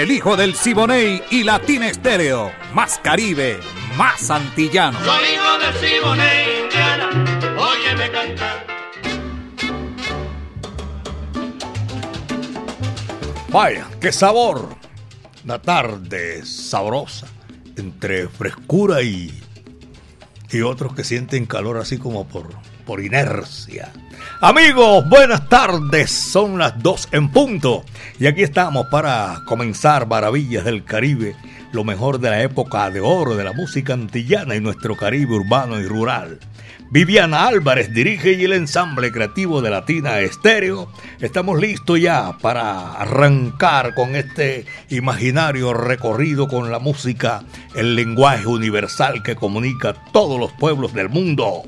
El hijo del Siboney y Latina Estéreo. Más Caribe, más antillano. Soy hijo del Siboney, Indiana. Óyeme cantar. Vaya, qué sabor. Una tarde sabrosa, entre frescura y, y otros que sienten calor así como por, por inercia. Amigos, buenas tardes. Son las dos en punto. Y aquí estamos para comenzar Maravillas del Caribe, lo mejor de la época de oro de la música antillana y nuestro Caribe urbano y rural. Viviana Álvarez dirige y el ensamble creativo de Latina Estéreo. Estamos listos ya para arrancar con este imaginario recorrido con la música, el lenguaje universal que comunica todos los pueblos del mundo.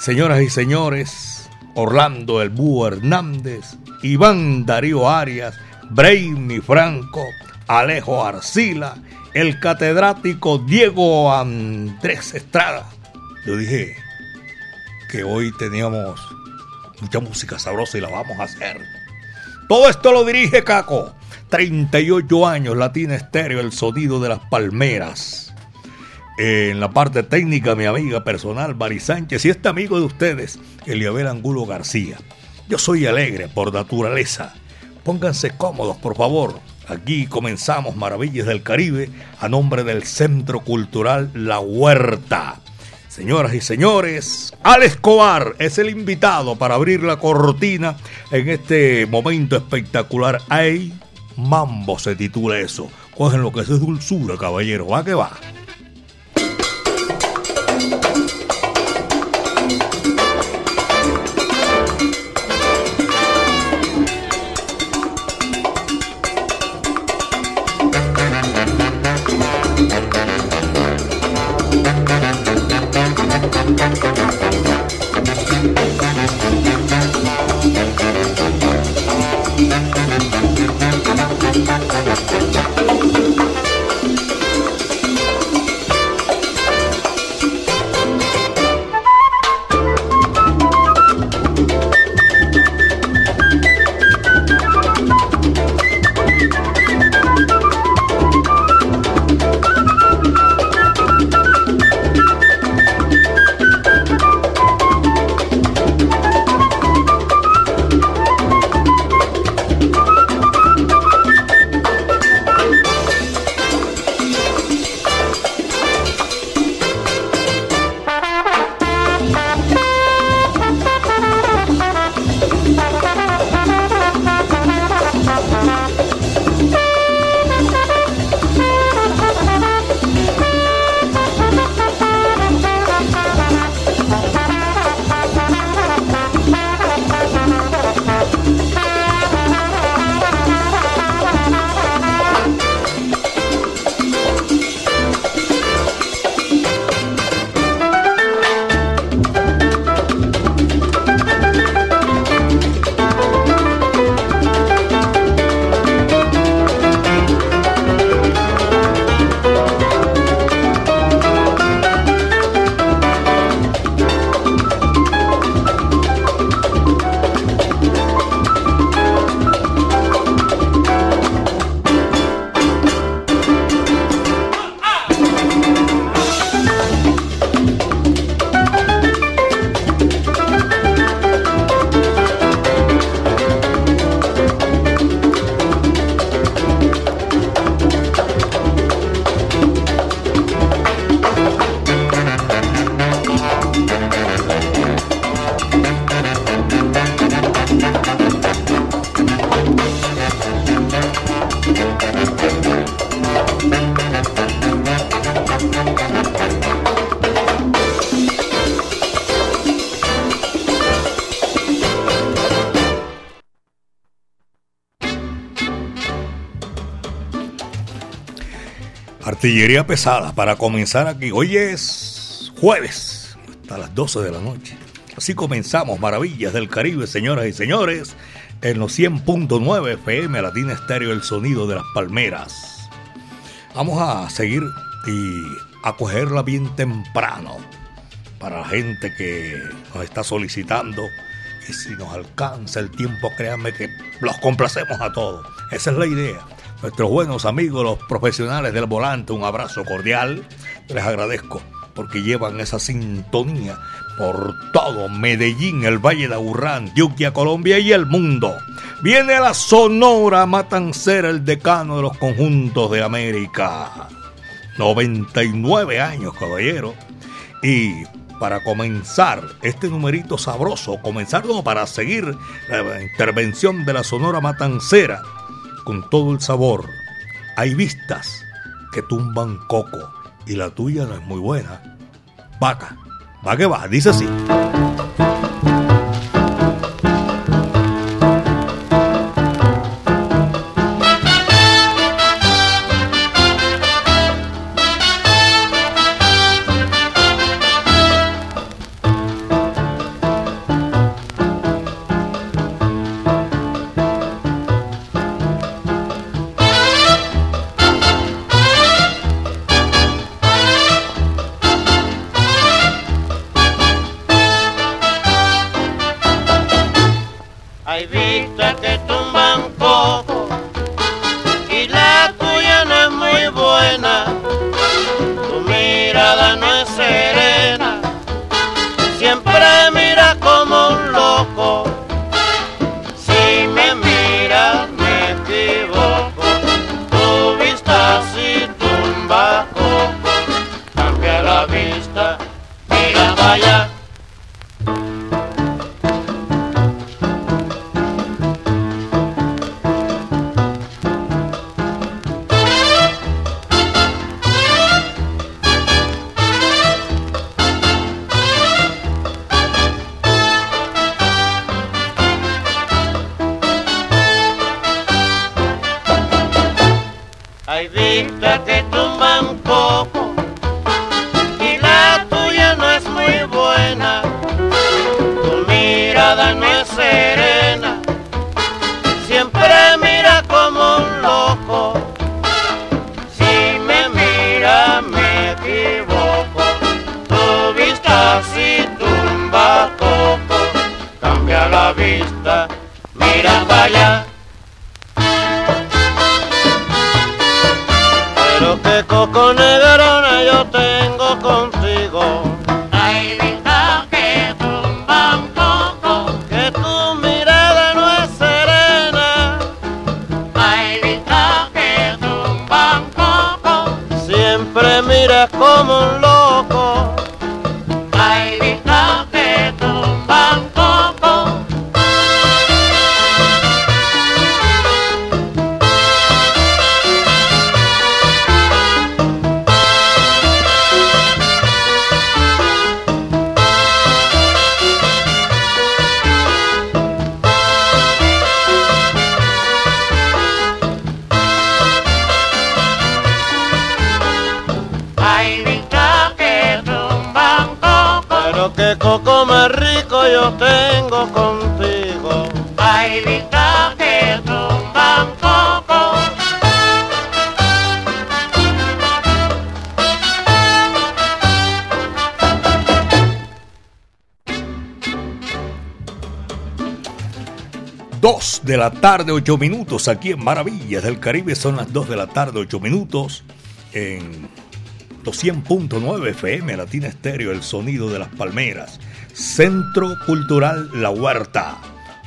Señoras y señores, Orlando El Búho Hernández, Iván Darío Arias, Brainy Franco, Alejo Arcila, el catedrático Diego Andrés Estrada. Yo dije que hoy teníamos mucha música sabrosa y la vamos a hacer. Todo esto lo dirige Caco. 38 años, Latina Estéreo, el sonido de las palmeras. En la parte técnica, mi amiga personal, Mari Sánchez, y este amigo de ustedes, Eliabel Angulo García. Yo soy alegre por naturaleza. Pónganse cómodos, por favor. Aquí comenzamos Maravillas del Caribe a nombre del Centro Cultural La Huerta. Señoras y señores, Al Escobar es el invitado para abrir la cortina en este momento espectacular. ¡Ay! Mambo se titula eso. Cogen lo que es dulzura, caballero. Va que va. Artillería pesada para comenzar aquí. Hoy es jueves, hasta las 12 de la noche. Así comenzamos Maravillas del Caribe, señoras y señores, en los 100.9 FM Latina Estéreo, el sonido de las palmeras. Vamos a seguir y a cogerla bien temprano para la gente que nos está solicitando. Y si nos alcanza el tiempo, créanme que los complacemos a todos. Esa es la idea nuestros buenos amigos, los profesionales del volante, un abrazo cordial. Les agradezco porque llevan esa sintonía por todo Medellín, el Valle de Aburrá, Antioquia, Colombia y el mundo. Viene la Sonora Matancera, el decano de los conjuntos de América. 99 años, caballero. Y para comenzar este numerito sabroso, comenzar para seguir la intervención de la Sonora Matancera con todo el sabor. Hay vistas que tumban coco y la tuya no es muy buena. Vaca, va que va, dice así. La tarde, 8 minutos. Aquí en Maravillas del Caribe son las 2 de la tarde, 8 minutos. En 200.9 FM, Latina Estéreo, el sonido de las palmeras. Centro Cultural La Huerta.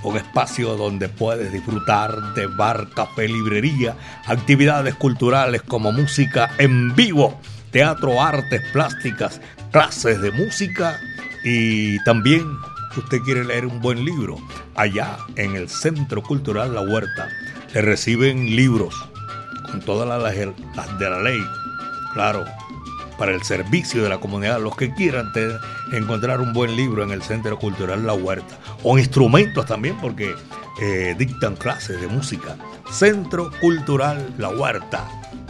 Un espacio donde puedes disfrutar de bar, café, librería, actividades culturales como música en vivo, teatro, artes plásticas, clases de música y también usted quiere leer un buen libro, allá en el Centro Cultural La Huerta le reciben libros con todas las, de la ley, claro, para el servicio de la comunidad, los que quieran encontrar un buen libro en el Centro Cultural La Huerta, o instrumentos también, porque eh, dictan clases de música. Centro Cultural La Huerta,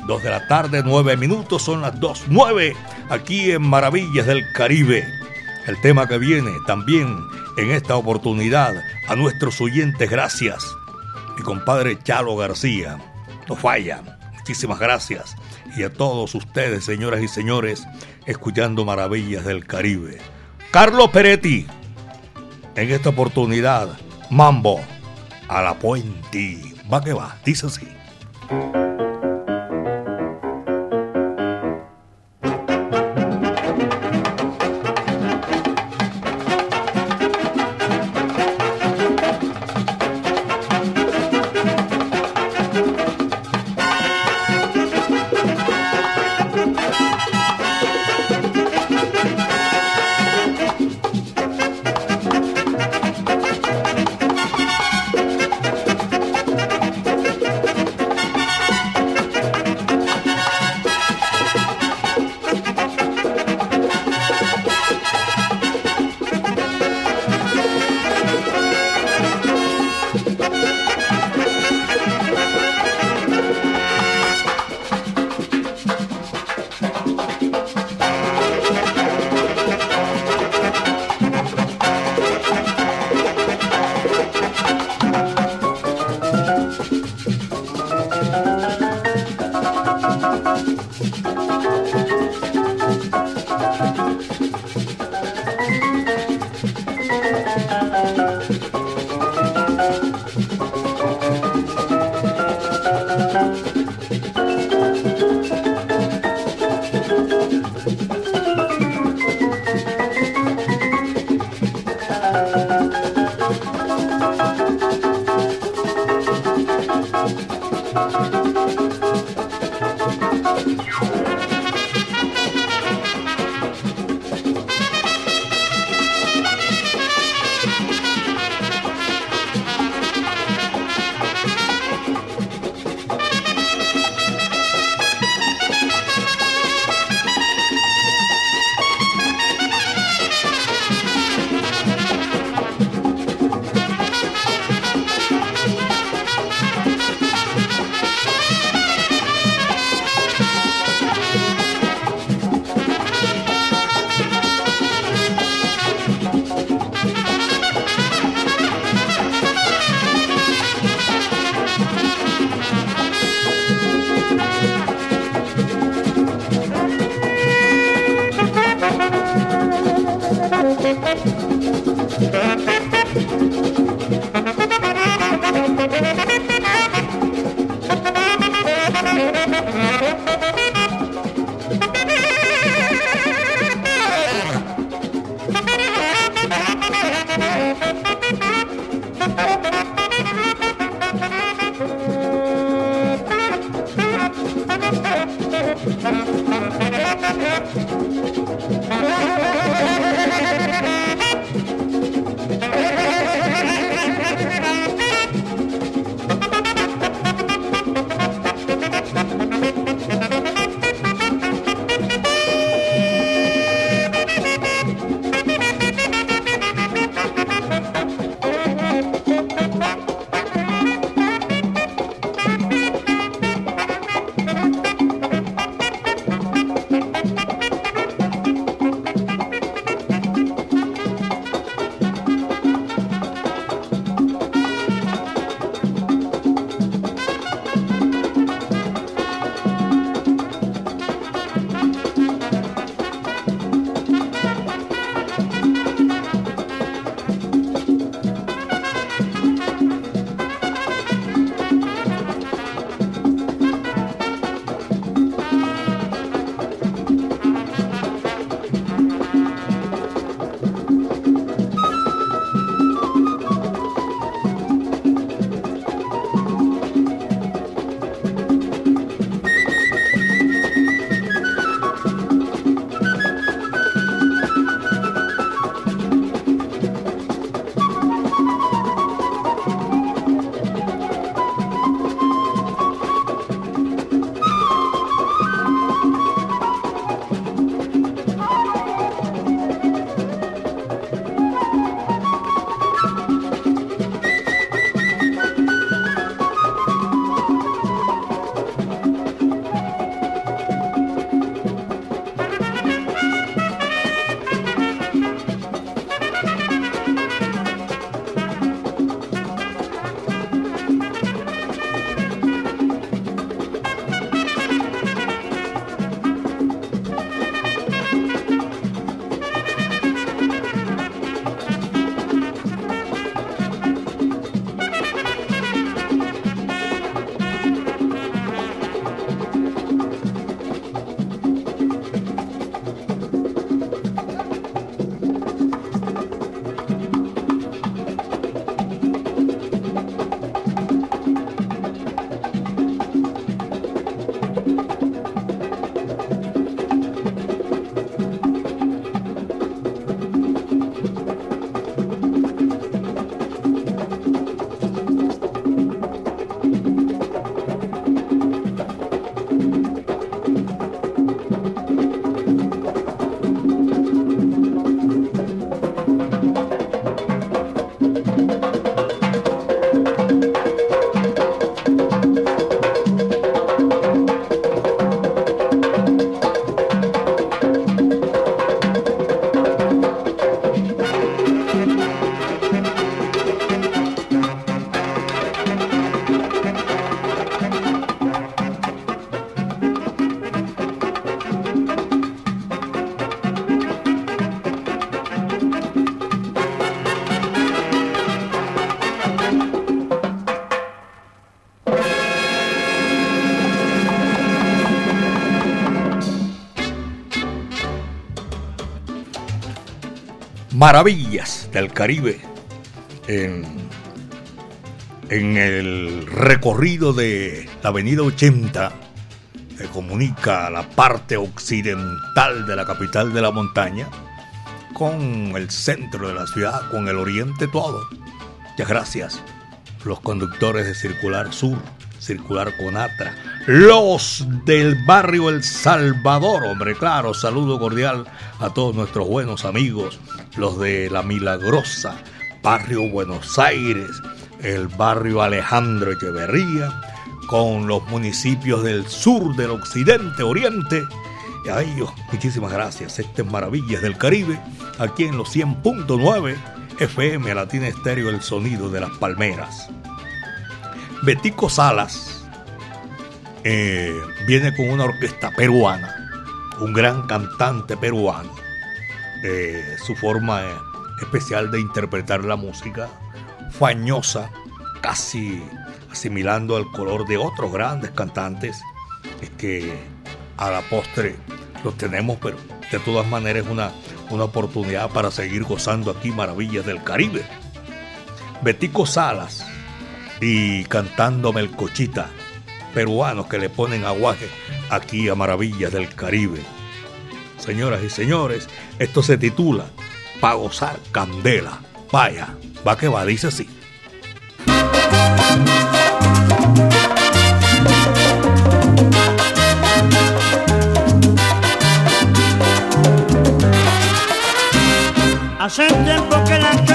2 de la tarde, 9 minutos, son las 2, 9, aquí en Maravillas del Caribe. El tema que viene también en esta oportunidad a nuestros oyentes, gracias. Mi compadre Chalo García, no falla, muchísimas gracias. Y a todos ustedes, señoras y señores, escuchando Maravillas del Caribe. Carlos Peretti, en esta oportunidad, Mambo a la puente. Va que va, dice así. Maravillas del Caribe en, en el recorrido de la avenida 80 que comunica la parte occidental de la capital de la montaña con el centro de la ciudad, con el oriente todo. Muchas gracias. Los conductores de Circular Sur, Circular Conatra, los del barrio El Salvador, hombre, claro, saludo cordial a todos nuestros buenos amigos, los de La Milagrosa, barrio Buenos Aires, el barrio Alejandro Echeverría, con los municipios del sur, del occidente, oriente. Y a ellos, muchísimas gracias. Estas maravillas del Caribe, aquí en los 100.9 FM Latina Estéreo, el sonido de las palmeras. Betico Salas eh, viene con una orquesta peruana, un gran cantante peruano. Eh, su forma especial de interpretar la música, fañosa, casi asimilando al color de otros grandes cantantes es que a la postre los tenemos, pero de todas maneras es una, una oportunidad para seguir gozando aquí maravillas del Caribe. Betico Salas y cantando Melcochita, peruanos que le ponen aguaje aquí a maravillas del Caribe. Señoras y señores, esto se titula Pa' gozar candela. Vaya, va que va, dice así. Hace tiempo que la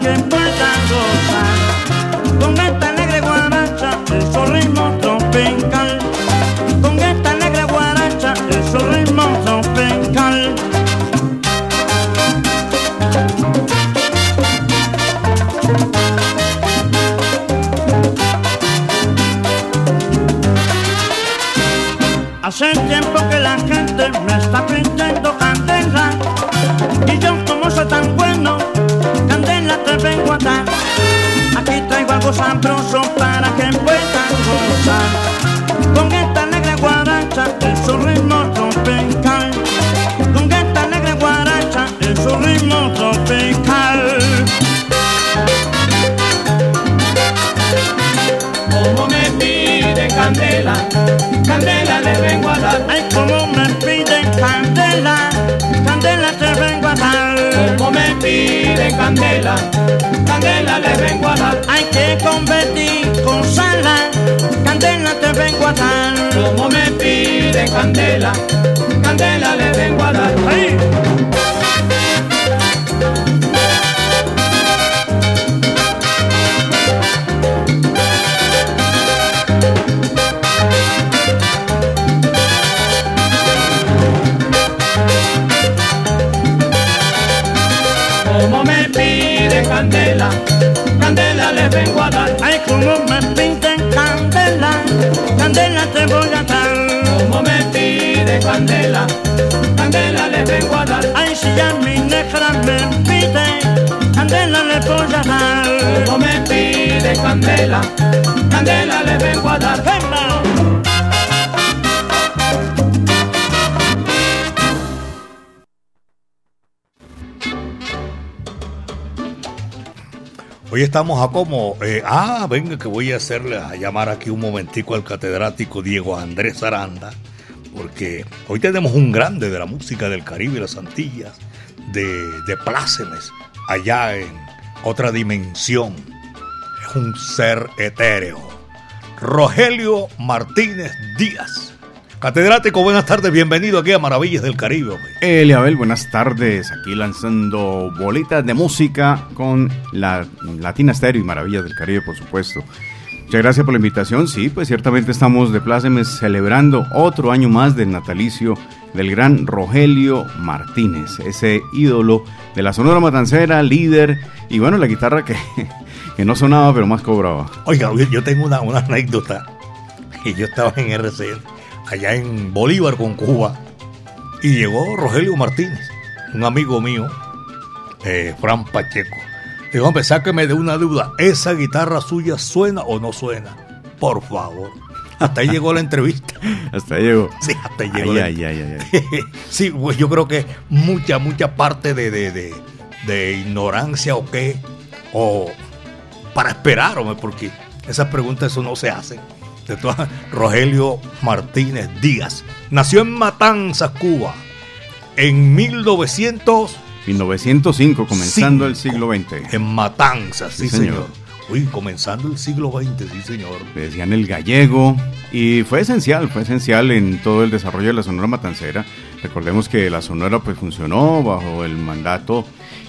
que. Con candela ya mi negra me pide, candela le voy a dar. Como me pide candela, candela le vengo a dar. ¡Venga! Hoy estamos a como, eh, ah, venga que voy a hacerle a llamar aquí un momentico al catedrático Diego Andrés Aranda, porque hoy tenemos un grande de la música del Caribe y las Antillas, de, de plácemes, allá en otra dimensión. Es un ser etéreo. Rogelio Martínez Díaz. Catedrático, buenas tardes, bienvenido aquí a Maravillas del Caribe. Eliabel, buenas tardes. Aquí lanzando bolitas de música con la Latina Stereo y Maravillas del Caribe, por supuesto. Muchas gracias por la invitación. Sí, pues ciertamente estamos de plácemes celebrando otro año más del natalicio del gran Rogelio Martínez, ese ídolo de la Sonora Matancera, líder, y bueno, la guitarra que, que no sonaba pero más cobraba. Oiga, yo tengo una, una anécdota. Que yo estaba en RCN, allá en Bolívar con Cuba, y llegó Rogelio Martínez, un amigo mío, eh, Fran Pacheco. Dijo, hombre, sáqueme de una duda, ¿esa guitarra suya suena o no suena? Por favor. Hasta ahí llegó la entrevista. Hasta ahí llegó. Sí, hasta ahí llegó. Ay, la- ay, ay, ay, ay. sí, pues yo creo que mucha, mucha parte de, de, de- de ignorancia o qué, o para esperar, hombre, porque esas preguntas eso no se hacen. De todas, Rogelio Martínez Díaz nació en Matanzas, Cuba, en 1900, 1905, comenzando Cinco. el siglo XX. en Matanzas, sí, Sí, señor. señor. Uy, comenzando el siglo XX, sí, señor. Le decían el gallego y fue esencial, fue esencial en todo el desarrollo de la Sonora Matancera. Recordemos que la Sonora pues funcionó bajo el mandato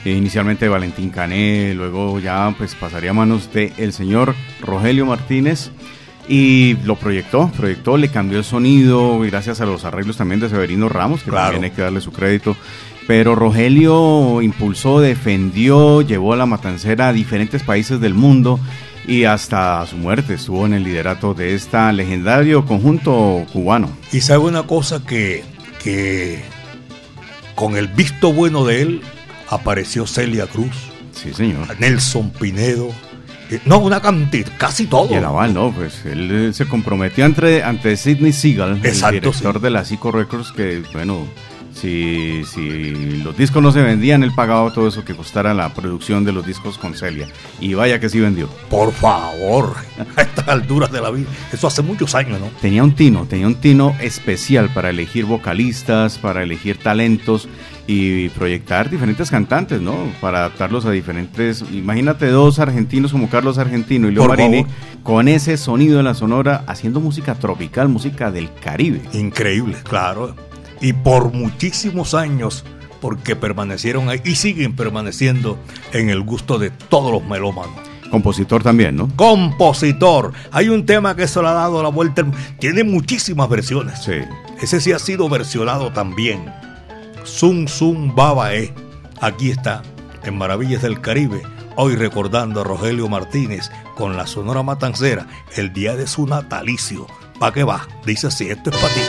eh, inicialmente de Valentín Cané, luego ya pues pasaría a manos del el señor Rogelio Martínez y lo proyectó, proyectó, le cambió el sonido gracias a los arreglos también de Severino Ramos, que Claro. también hay que darle su crédito. Pero Rogelio impulsó, defendió, llevó a la matancera a diferentes países del mundo y hasta su muerte estuvo en el liderato de este legendario conjunto cubano. Y sabe una cosa que, que con el visto bueno de él apareció Celia Cruz, Sí, señor. Nelson Pinedo, eh, no, una cantidad, casi todo. Y el aval, ¿no? Pues él eh, se comprometió ante, ante Sidney Seagal, Exacto, el director sí. de la Psycho Records, que, bueno, si, si los discos no se vendían, él pagaba todo eso que costara la producción de los discos con Celia. Y vaya que sí vendió. Por favor, a estas alturas de la vida. Eso hace muchos años, ¿no? Tenía un tino, tenía un tino especial para elegir vocalistas, para elegir talentos y proyectar diferentes cantantes, ¿no? Para adaptarlos a diferentes. Imagínate dos argentinos como Carlos Argentino y Leo Por Marini favor. con ese sonido de la sonora haciendo música tropical, música del Caribe. Increíble, claro. Y por muchísimos años, porque permanecieron ahí y siguen permaneciendo en el gusto de todos los melómanos. Compositor también, ¿no? Compositor. Hay un tema que se le ha dado la vuelta. Tiene muchísimas versiones. Sí. Ese sí ha sido versionado también. Zum Zum Babae. Aquí está, en Maravillas del Caribe. Hoy recordando a Rogelio Martínez con la Sonora Matancera, el día de su natalicio. ¿Pa' qué va? Dice así, esto es para ti.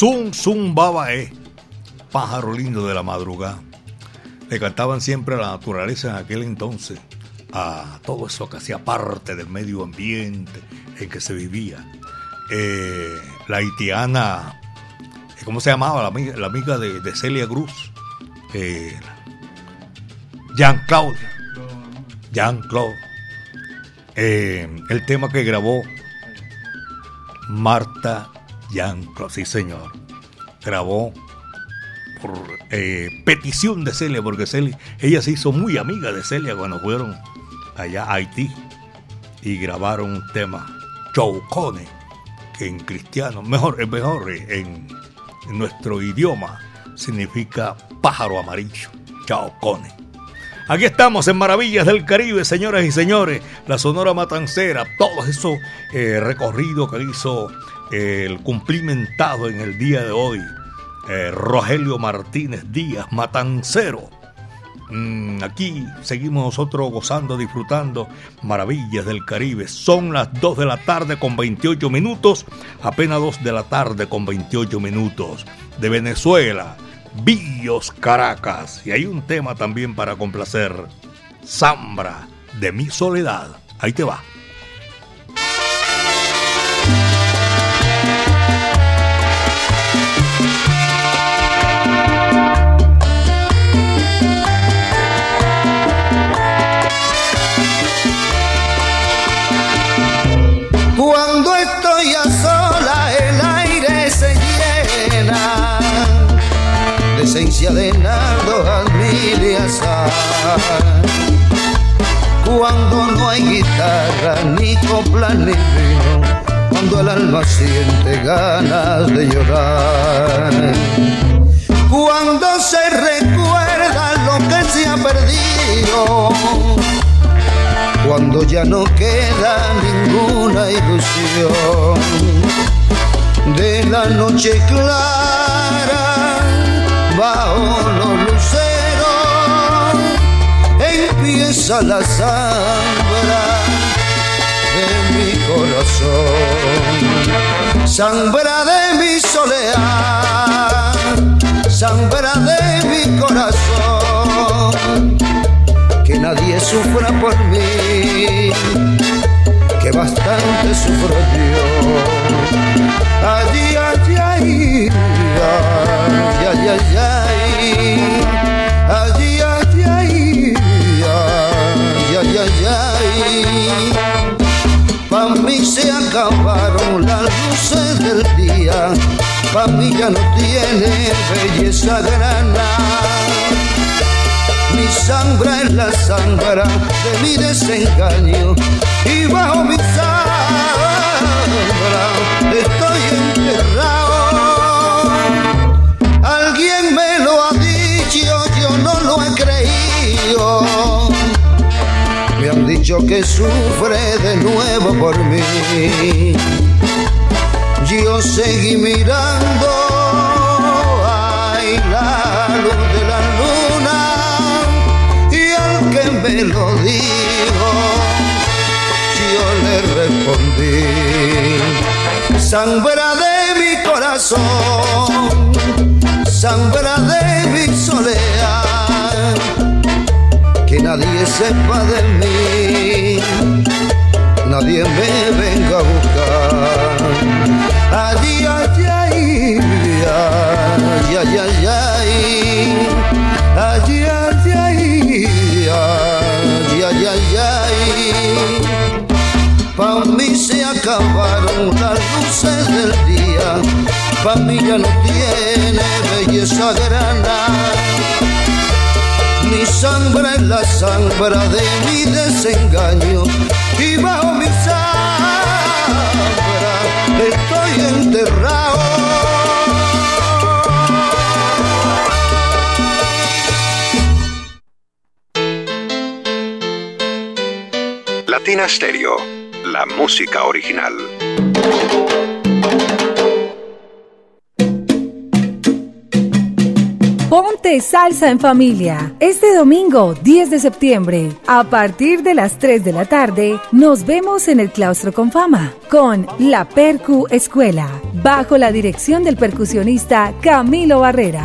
Zum Zum Babae, pájaro lindo de la madrugada. Le cantaban siempre a la naturaleza en aquel entonces, a todo eso que hacía parte del medio ambiente en que se vivía. Eh, la haitiana, ¿cómo se llamaba? La amiga, de, Celia Cruz. Eh, Jean Claude. Jean Claude. Eh, el tema que grabó Marta Claude, sí señor. Grabó por eh, petición de Celia, porque Celia, ella se hizo muy amiga de Celia cuando fueron allá a Haití y grabaron un tema, Chaucone, que en cristiano, mejor, mejor en, en nuestro idioma, significa pájaro amarillo, Chaucone. Aquí estamos en Maravillas del Caribe, señoras y señores, la Sonora Matancera, todos esos eh, recorridos que hizo eh, el cumplimentado en el día de hoy, eh, Rogelio Martínez Díaz, Matancero. Mm, aquí seguimos nosotros gozando, disfrutando Maravillas del Caribe. Son las 2 de la tarde con 28 minutos, apenas 2 de la tarde con 28 minutos. De Venezuela, Villos Caracas. Y hay un tema también para complacer. Zambra de mi soledad. Ahí te va. De esencia de nardo, jazmín y azar. Cuando no hay guitarra, ni copla, ni vino, cuando el alma siente ganas de llorar. Cuando se recuerda lo que se ha perdido cuando ya no queda ninguna ilusión de la noche clara bajo los luceros empieza la sambra de mi corazón. Sambra de mi soledad sambra de mi corazón. Que nadie sufra por mí, que bastante sufro yo. Ay, ay, ay, ay, ay, ay. Ay, ay, ay, ay, ay, ay, Pa' mí se acabaron las luces del día, pa' mí ya no tiene belleza grana. Mi sangre es la sangre de mi desengaño. Y bajo mi sangre Dicho que sufre de nuevo por mí. Yo seguí mirando, ay, la luz de la luna que me lo dijo, yo le respondí, sangre de mi corazón, sangre de mi soledad, nadie sepa de mí, nadie me venga a buscar. Ay, ay, ay, ay, ay, ay, ay, ay, ay, ay ay, ay, ay. Pa' mí se acabaron las luces del día, pa' mí ya no tiene belleza grana. Mi sangre es la sangre de mi desengaño y bajo mi sangre estoy enterrado. Latina Stereo, la música original. Ponte salsa en familia. Este domingo 10 de septiembre, a partir de las 3 de la tarde, nos vemos en el claustro con fama con La Percu Escuela. bajo la dirección del percusionista Camilo Barrera.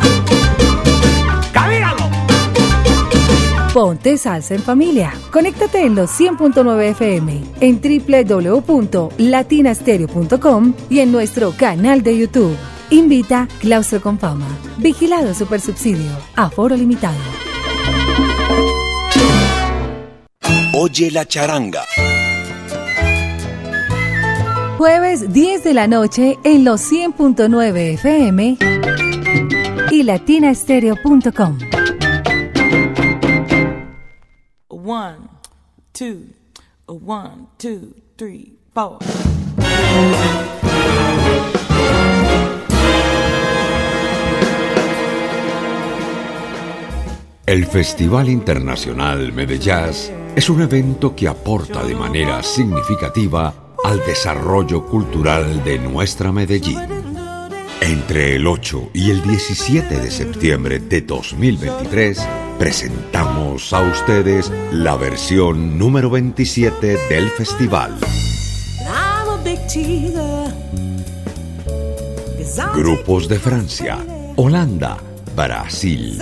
Ponte salsa en familia. Conéctate en los 100.9 FM, en www.latinastereo.com y en nuestro canal de YouTube. Invita Claustro con Fama. Vigilado Supersubsidio. Aforo limitado. Oye la charanga. Jueves 10 de la noche en los 100.9 FM y latinastereo.com. One, two, one, two, three, four. El Festival Internacional Medellín es un evento que aporta de manera significativa al desarrollo cultural de nuestra Medellín. Entre el 8 y el 17 de septiembre de 2023 presentamos a ustedes la versión número 27 del festival. Grupos de Francia, Holanda, Brasil,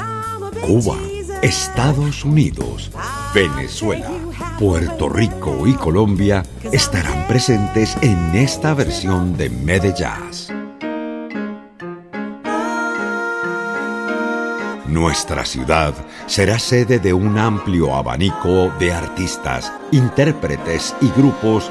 Cuba, Estados Unidos, Venezuela, Puerto Rico y Colombia estarán presentes en esta versión de Medellín. Nuestra ciudad será sede de un amplio abanico de artistas, intérpretes y grupos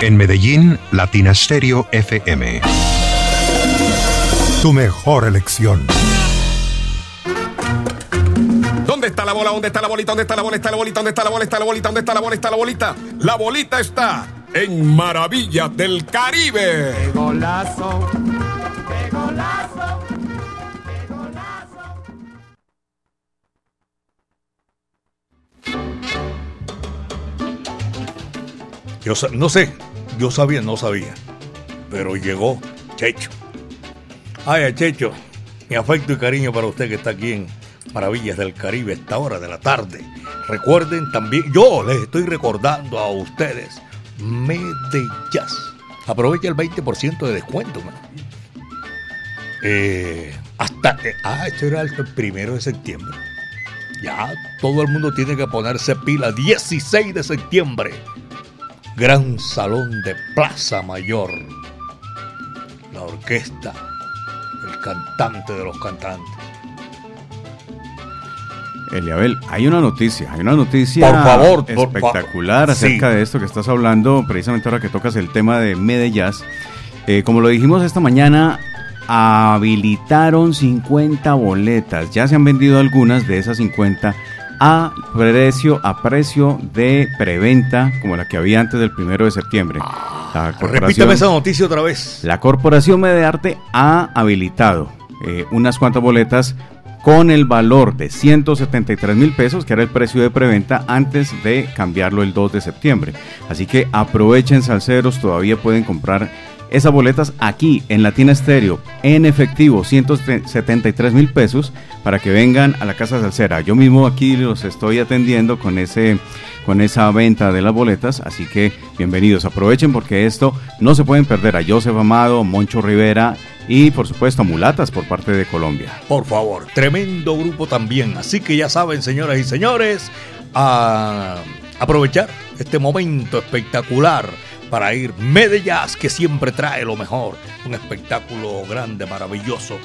En Medellín, Latina Stereo FM. Tu mejor elección. ¿Dónde está la bola? ¿Dónde está la bolita? ¿Dónde está la bola? ¿Está la bolita? ¿Dónde está la bola? ¿Está la bolita? ¿Dónde está la bola? ¿Está la bolita? La bolita está en Maravillas del Caribe. ¡Qué golazo! ¡Qué golazo! Yo no sé, yo sabía, no sabía, pero llegó Checho. Ay, Checho, mi afecto y cariño para usted que está aquí en Maravillas del Caribe a esta hora de la tarde. Recuerden también, yo les estoy recordando a ustedes, Medellas. Aprovecha el 20% de descuento, man. Eh, hasta, eh, ah, esto era el primero de septiembre. Ya todo el mundo tiene que ponerse pila. 16 de septiembre. Gran Salón de Plaza Mayor. La orquesta. El cantante de los cantantes. Eliabel, hay una noticia, hay una noticia Por favor, por espectacular fa- acerca sí. de esto que estás hablando, precisamente ahora que tocas el tema de Medellín. Eh, como lo dijimos esta mañana, habilitaron 50 boletas. Ya se han vendido algunas de esas 50 a precio, a precio de preventa, como la que había antes del primero de septiembre. La Repítame esa noticia otra vez. la Corporación Medearte ha habilitado eh, unas cuantas boletas con el valor de 173 mil pesos, que era el precio de preventa antes de cambiarlo el 2 de septiembre. Así que aprovechen salseros, todavía pueden comprar esas boletas aquí en Latina Estéreo en efectivo, 173 mil pesos, para que vengan a la Casa Salsera. Yo mismo aquí los estoy atendiendo con ese con esa venta de las boletas, así que bienvenidos, aprovechen porque esto no se pueden perder a Joseph Amado, Moncho Rivera y por supuesto Mulatas por parte de Colombia. Por favor, tremendo grupo también. Así que ya saben, señoras y señores, a aprovechar este momento espectacular para ir Medellín, que siempre trae lo mejor. Un espectáculo grande, maravilloso.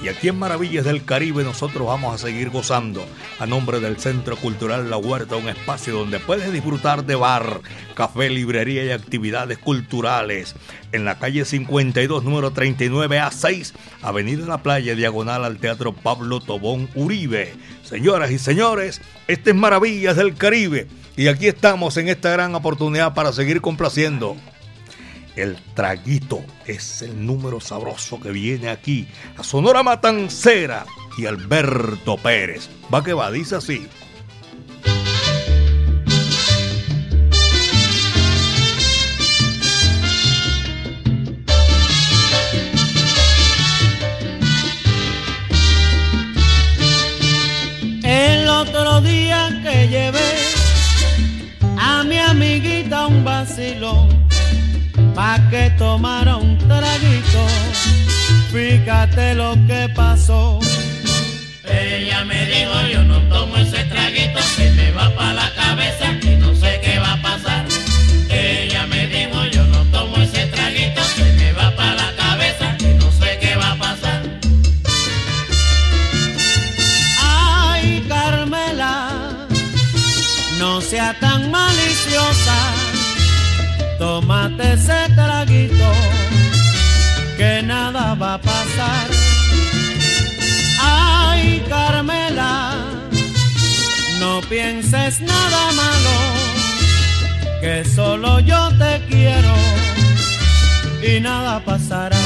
Y aquí en Maravillas del Caribe nosotros vamos a seguir gozando a nombre del Centro Cultural La Huerta, un espacio donde puedes disfrutar de bar, café, librería y actividades culturales. En la calle 52, número 39A6, Avenida La Playa, diagonal al Teatro Pablo Tobón Uribe. Señoras y señores, este es Maravillas del Caribe. Y aquí estamos en esta gran oportunidad para seguir complaciendo el traguito es el número sabroso que viene aquí a Sonora Matancera y Alberto Pérez. Va que va, dice así. El otro día que llevé a mi amiguita un vacilón pa' que tomara un traguito. Fíjate lo que pasó. Ella me dijo yo no tomo ese traguito que me va pa' la cabeza pienses nada malo, que solo yo te quiero y nada pasará.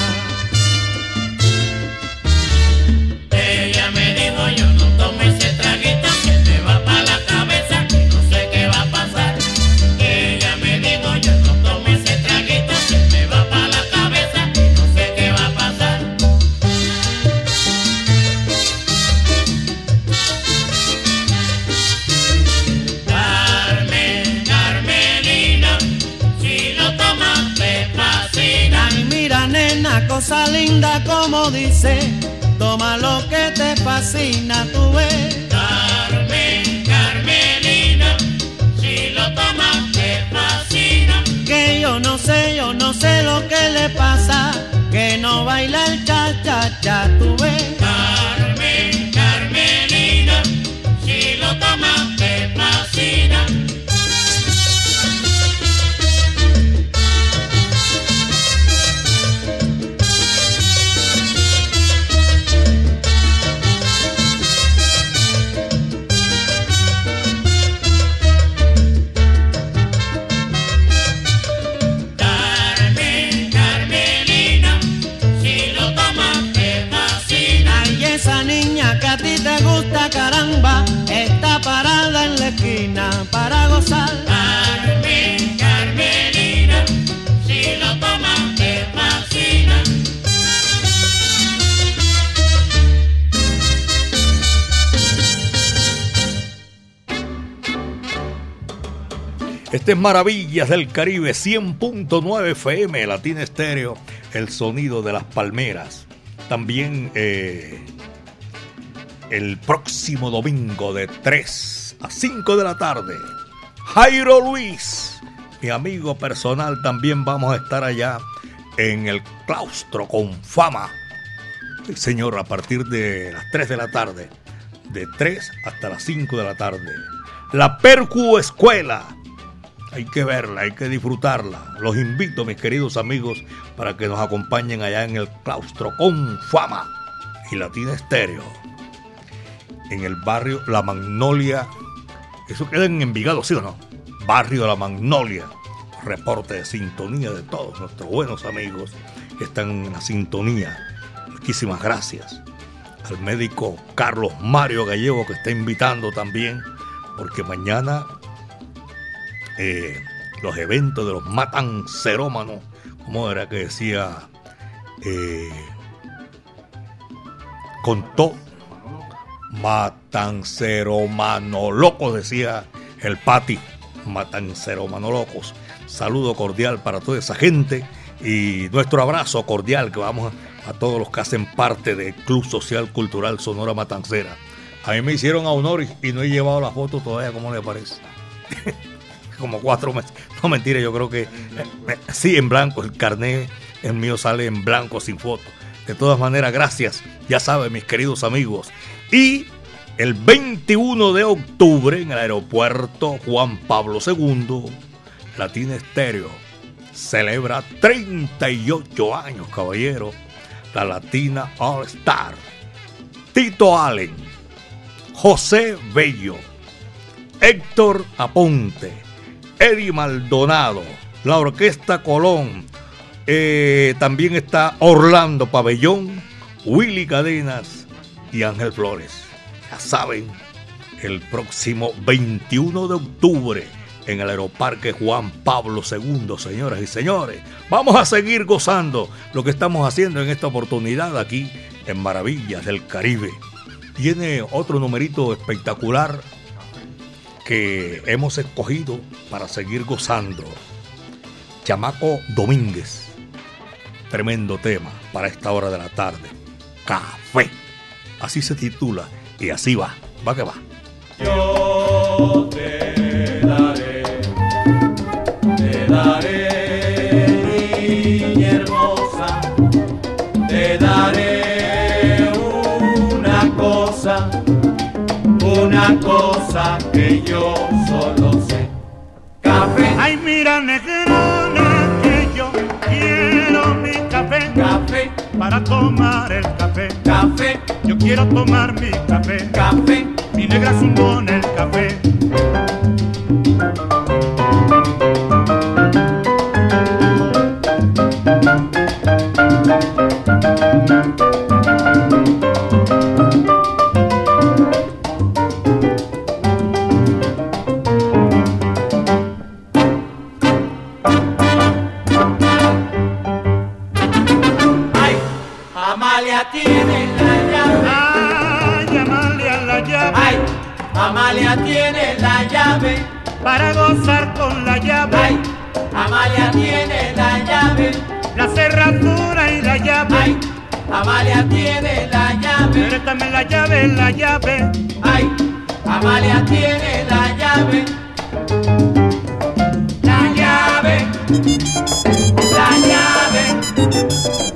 Como dice, toma lo que te fascina, tú ves. Carmen, Carmelina, si lo tomas te fascina. Que yo no sé, yo no sé lo que le pasa, que no baila el cha cha cha, tú ves. Carmen, Este es Maravillas del Caribe 100.9 FM, Latina Estéreo, el sonido de las palmeras. También eh, el próximo domingo de 3 a 5 de la tarde, Jairo Luis, mi amigo personal, también vamos a estar allá en el claustro con fama. Sí, señor, a partir de las 3 de la tarde, de 3 hasta las 5 de la tarde. La Percu Escuela. Hay que verla, hay que disfrutarla. Los invito, mis queridos amigos, para que nos acompañen allá en el claustro con fama y Latina Estéreo. En el barrio La Magnolia. Eso queda en Envigado, ¿sí o no? Barrio La Magnolia. Reporte de sintonía de todos nuestros buenos amigos que están en la sintonía. Muchísimas gracias. Al médico Carlos Mario Gallego que está invitando también, porque mañana eh, los eventos de los matancerómanos, como era que decía, eh, contó matanceromano locos, decía el Pati, matanceromano locos. Saludo cordial para toda esa gente y nuestro abrazo cordial que vamos a, todos los que hacen parte del Club Social Cultural Sonora Matancera. A mí me hicieron a honor y, y no he llevado la foto todavía, ¿cómo le parece? como cuatro meses. No, mentira, yo creo que eh, sí, en blanco. El carnet, el mío sale en blanco, sin foto. De todas maneras, gracias. Ya saben, mis queridos amigos. Y el 21 de octubre en el aeropuerto Juan Pablo II, Latina Estéreo celebra 38 años, caballero. La Latina All Star. Tito Allen, José Bello, Héctor Aponte, Eddie Maldonado, la Orquesta Colón, eh, también está Orlando Pabellón, Willy Cadenas y Ángel Flores. Ya saben, el próximo 21 de octubre en el Aeroparque Juan Pablo II, señoras y señores. Vamos a seguir gozando lo que estamos haciendo en esta oportunidad aquí en Maravillas del Caribe. Tiene otro numerito espectacular que hemos escogido para seguir gozando. Chamaco Domínguez. Tremendo tema para esta hora de la tarde. Café. Así se titula y así va. Va que va. Yo te daré, te daré, una cosa que yo solo sé. Café. Ay, mira, negrona, que yo quiero mi café. Café. Para tomar el café. Café. Yo quiero tomar mi café. Café. Mi negra zumbón el café. Amalia tiene la llave. Para gozar con la llave. Ay, Amalia tiene la llave. La cerradura y la llave. Ay, Amalia tiene la llave. Préstame la llave, la llave. Ay, Amalia tiene la llave. La llave. La llave.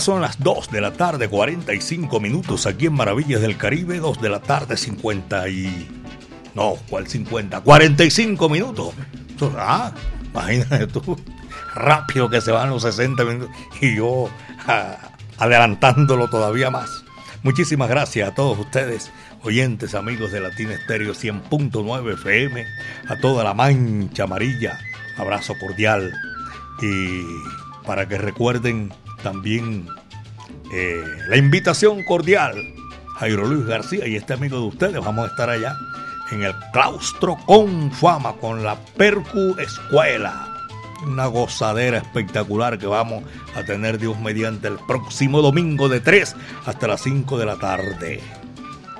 Son las 2 de la tarde, 45 minutos aquí en Maravillas del Caribe, 2 de la tarde, 50 y... No, ¿cuál 50? 45 minutos. Ah, imagínate tú, rápido que se van los 60 minutos y yo ah, adelantándolo todavía más. Muchísimas gracias a todos ustedes, oyentes, amigos de Latina Estéreo 100.9 FM, a toda la mancha amarilla, abrazo cordial y para que recuerden también eh, la invitación cordial. Jairo Luis García y este amigo de ustedes, vamos a estar allá en el claustro con fama, con la Percu Escuela. Una gozadera espectacular que vamos a tener Dios mediante el próximo domingo de 3 hasta las 5 de la tarde.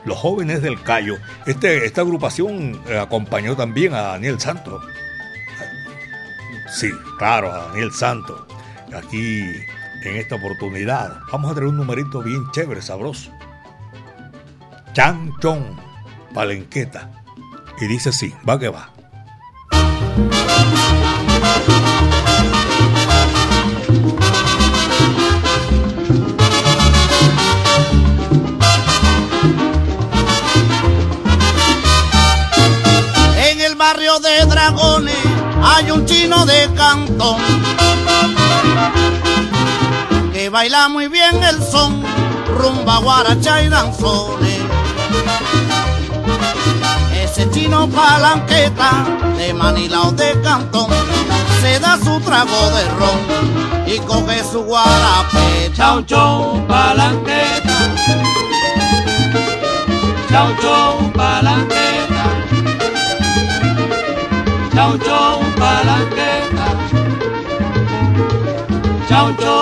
Los jóvenes del Cayo. Este, esta agrupación eh, acompañó también a Daniel Santos. Sí, claro, a Daniel Santos. Aquí en esta oportunidad. Vamos a traer un numerito bien chévere, sabroso. Chan Chon, Palenqueta. Y dice así, va que va. En el barrio de Dragones hay un chino de cantón baila muy bien el son, rumba, guaracha y danzones. Ese chino palanqueta de Manila o de Cantón se da su trago de ron y coge su guarape. Chau chau palanqueta, chau chau palanqueta, chau chau palanqueta, chau chau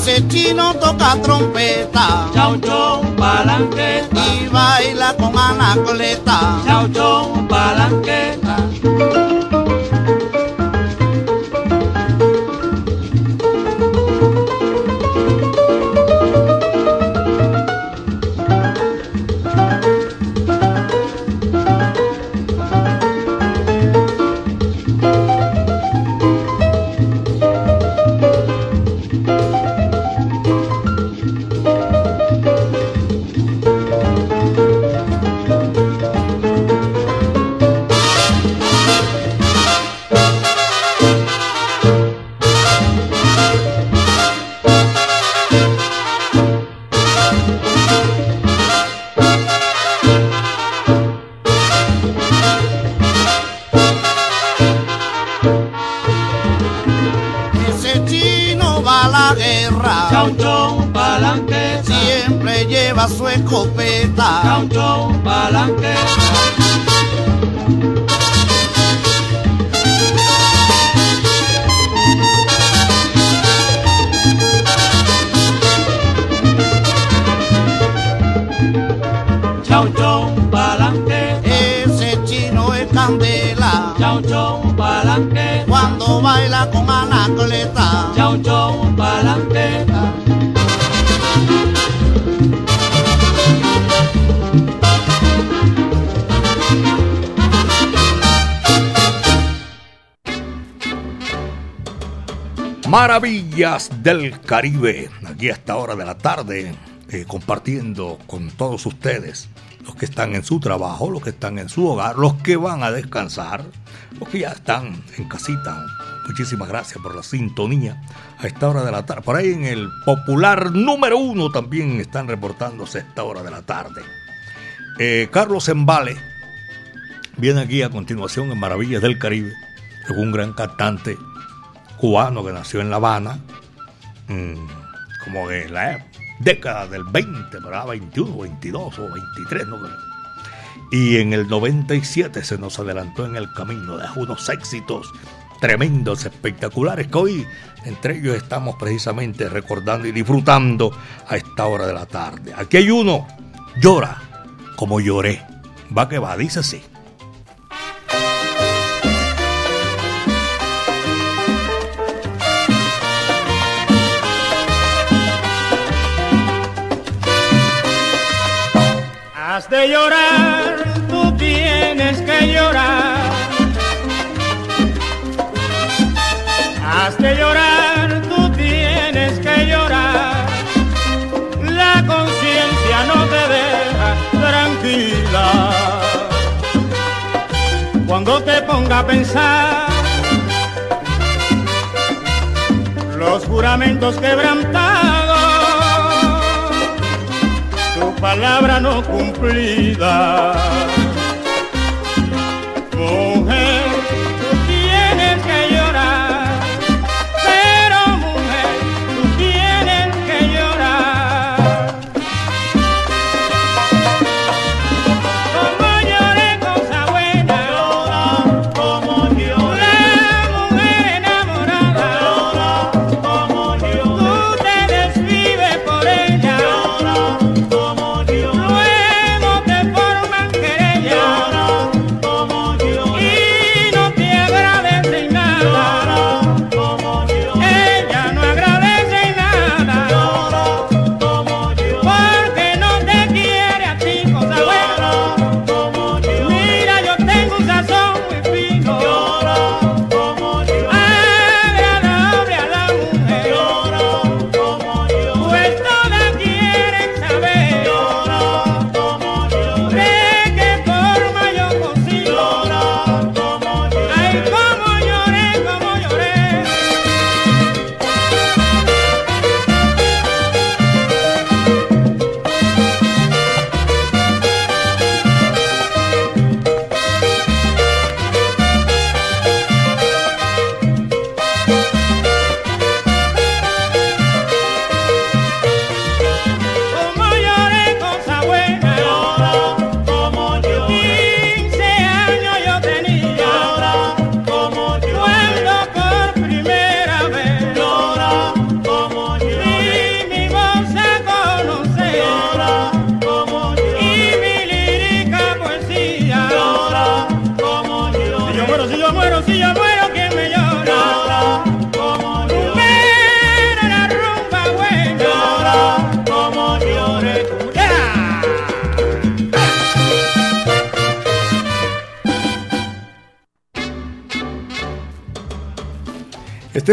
Ese chino toca trompeta, chau chau palanqueta y baila con anacoleta, chau chau palanqueta. Su escopeta. Maravillas del Caribe, aquí a esta hora de la tarde, eh, compartiendo con todos ustedes, los que están en su trabajo, los que están en su hogar, los que van a descansar, los que ya están en casita. Muchísimas gracias por la sintonía a esta hora de la tarde. Por ahí en el popular número uno también están reportándose a esta hora de la tarde. Eh, Carlos Embale viene aquí a continuación en Maravillas del Caribe, es un gran cantante cubano que nació en La Habana, mm, como de la década del 20, ¿verdad? 21, 22 o 23, no creo. Y en el 97 se nos adelantó en el camino, dejó unos éxitos tremendos, espectaculares, que hoy entre ellos estamos precisamente recordando y disfrutando a esta hora de la tarde. Aquí hay uno, llora como lloré. Va que va, dice así. Has de llorar, tú tienes que llorar. Has de llorar, tú tienes que llorar. La conciencia no te deja tranquila. Cuando te ponga a pensar los juramentos quebrantados palabra no cumplida.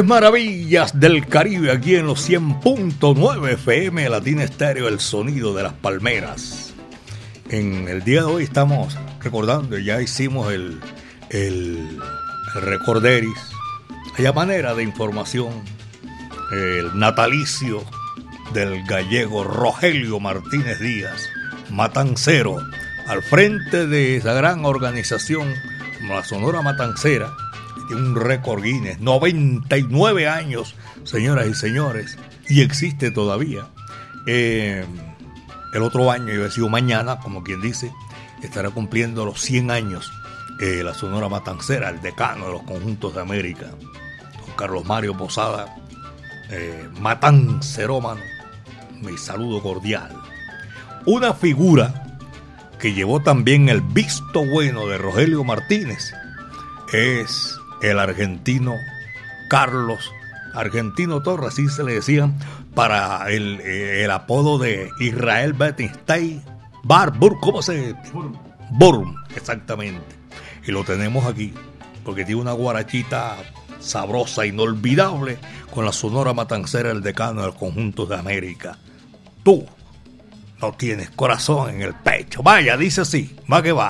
Maravillas del Caribe aquí en los 100.9 FM Latina Estéreo, el sonido de las palmeras. En el día de hoy estamos recordando, ya hicimos el, el, recorderis, hay manera de información, el natalicio del gallego Rogelio Martínez Díaz, matancero, al frente de esa gran organización la Sonora Matancera, un récord Guinness, 99 años, señoras y señores, y existe todavía. Eh, el otro año, yo he sido mañana, como quien dice, estará cumpliendo los 100 años eh, la Sonora Matancera, el decano de los conjuntos de América, don Carlos Mario Posada, eh, matancerómano, mi saludo cordial. Una figura que llevó también el visto bueno de Rogelio Martínez es el argentino Carlos Argentino Torres, así se le decía para el, eh, el apodo de Israel Bettenstein Barbour, ¿cómo se? Burm, exactamente. Y lo tenemos aquí, porque tiene una guarachita sabrosa, inolvidable, con la sonora matancera del decano del conjunto de América. Tú no tienes corazón en el pecho. Vaya, dice así, va que va.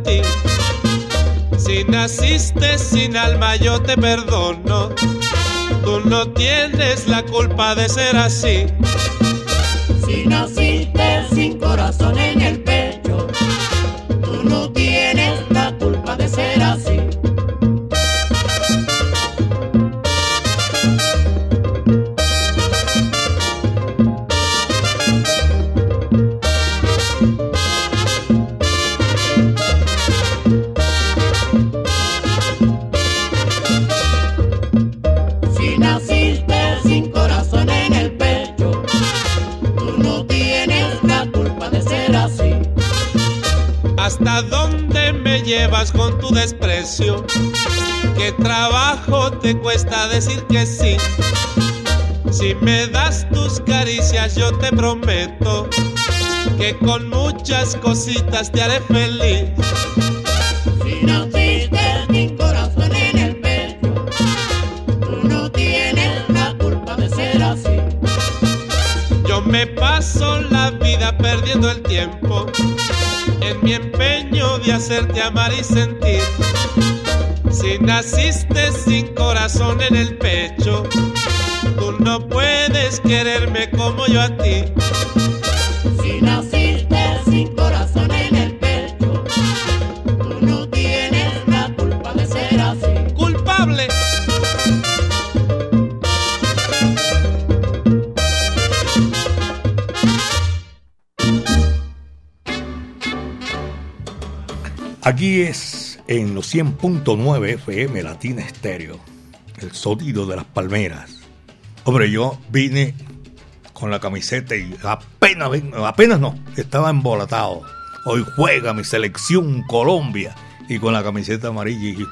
ti. Alma yo te perdono. Tú no tienes la culpa de ser así. Te haré feliz. Si naciste sin corazón en el pecho, tú no tienes la culpa de ser así. Yo me paso la vida perdiendo el tiempo en mi empeño de hacerte amar y sentir. Si naciste sin corazón en el pecho, tú no puedes quererme como yo a ti. Si Aquí es en los 100.9 FM Latina Estéreo, el sonido de las palmeras. Hombre, yo vine con la camiseta y apenas, apenas no, estaba embolatado. Hoy juega mi selección Colombia y con la camiseta amarilla y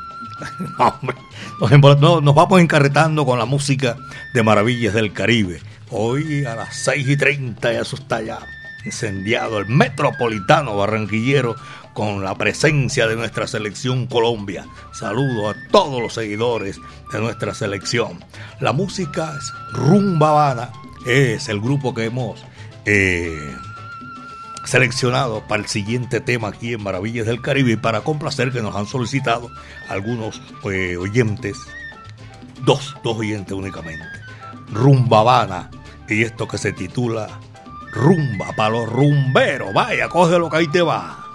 Hombre, nos, nos vamos encarretando con la música de Maravillas del Caribe. Hoy a las 6 y 30 ya eso está ya incendiado el metropolitano barranquillero con la presencia de nuestra selección Colombia. Saludo a todos los seguidores de nuestra selección. La música es Rumba Habana, es el grupo que hemos eh, seleccionado para el siguiente tema aquí en Maravillas del Caribe y para complacer que nos han solicitado algunos eh, oyentes, dos, dos oyentes únicamente. Rumba Habana y esto que se titula Rumba para los rumberos. Vaya, coge lo que ahí te va.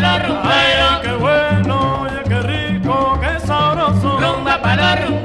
Rumba Ay, rumberos. qué bueno, oye, qué rico, qué sabroso. Rumba para los rumberos.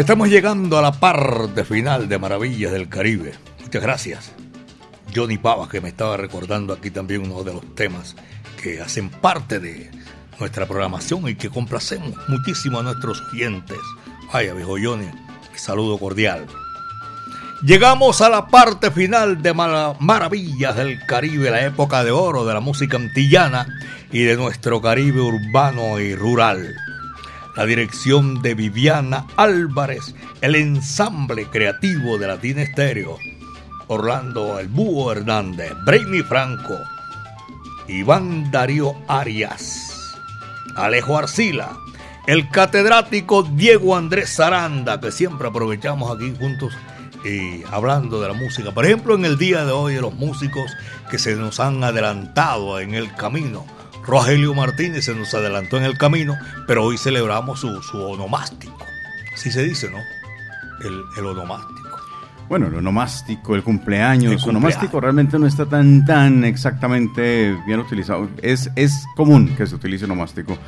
Estamos llegando a la parte final de Maravillas del Caribe. Muchas gracias. Johnny Pavas, que me estaba recordando aquí también uno de los temas que hacen parte de nuestra programación y que complacemos muchísimo a nuestros oyentes. Vaya, viejo Johnny, saludo cordial. Llegamos a la parte final de Mara- Maravillas del Caribe, la época de oro de la música antillana y de nuestro Caribe urbano y rural. La dirección de Viviana Álvarez, el ensamble creativo de Latina Estéreo, Orlando El Hernández, Brainy Franco, Iván Darío Arias, Alejo Arcila, el catedrático Diego Andrés Zaranda, que siempre aprovechamos aquí juntos y hablando de la música. Por ejemplo, en el día de hoy de los músicos que se nos han adelantado en el camino. Rogelio Martínez se nos adelantó en el camino, pero hoy celebramos su, su onomástico. Así se dice, ¿no? El, el onomástico. Bueno, el onomástico, el cumpleaños. El cumpleaños. onomástico realmente no está tan, tan exactamente bien utilizado. Es, es común que se utilice onomástico,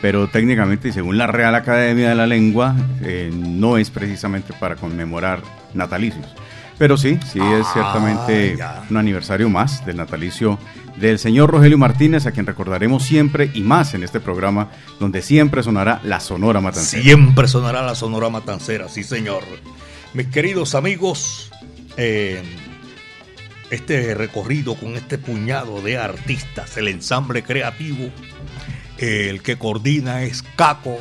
pero técnicamente y según la Real Academia de la Lengua, eh, no es precisamente para conmemorar natalicios. Pero sí, sí es ciertamente un aniversario más del natalicio del señor Rogelio Martínez, a quien recordaremos siempre y más en este programa, donde siempre sonará la Sonora Matancera. Siempre sonará la Sonora Matancera, sí señor. Mis queridos amigos, eh, este recorrido con este puñado de artistas, el ensamble creativo, el que coordina es Caco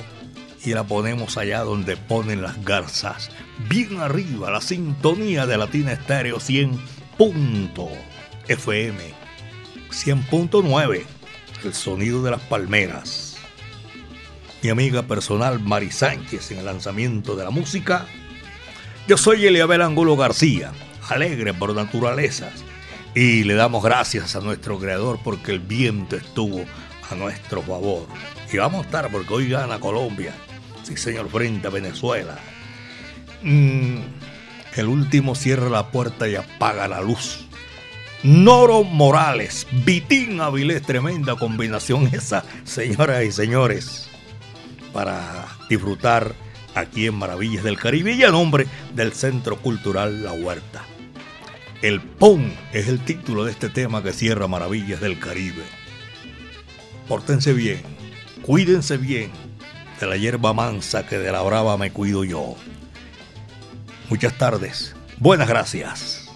y la ponemos allá donde ponen las garzas, bien arriba, la sintonía de Latina Estéreo 100.fm. 100.9, el sonido de las palmeras. Mi amiga personal Mari Sánchez en el lanzamiento de la música. Yo soy Eliabel Angulo García, alegre por naturaleza, y le damos gracias a nuestro creador porque el viento estuvo a nuestro favor. Y vamos a estar porque hoy gana Colombia. Sí, señor, frente a Venezuela. Mm, el último cierra la puerta y apaga la luz. Noro Morales, Vitín Avilés, tremenda combinación esa, señoras y señores, para disfrutar aquí en Maravillas del Caribe y a nombre del Centro Cultural La Huerta. El PON es el título de este tema que cierra Maravillas del Caribe. Pórtense bien, cuídense bien de la hierba mansa que de la brava me cuido yo. Muchas tardes, buenas gracias.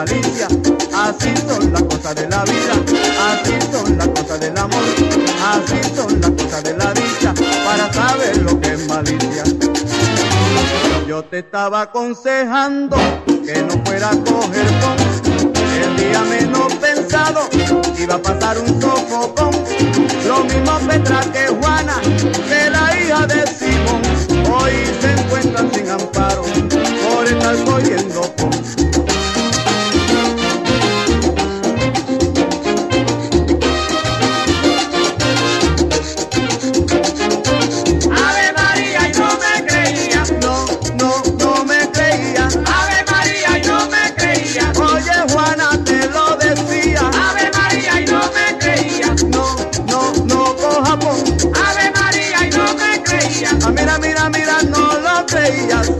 Malicia. Así son las cosas de la vida, así son las cosas del amor, así son las cosas de la dicha, para saber lo que es malicia. Yo te estaba aconsejando que no fuera a coger con el día menos pensado iba a pasar un sofocón. Lo mismo Petra que Juana, que la hija de Simón, hoy se encuentran sin amparo por estar cogiendo con. Lo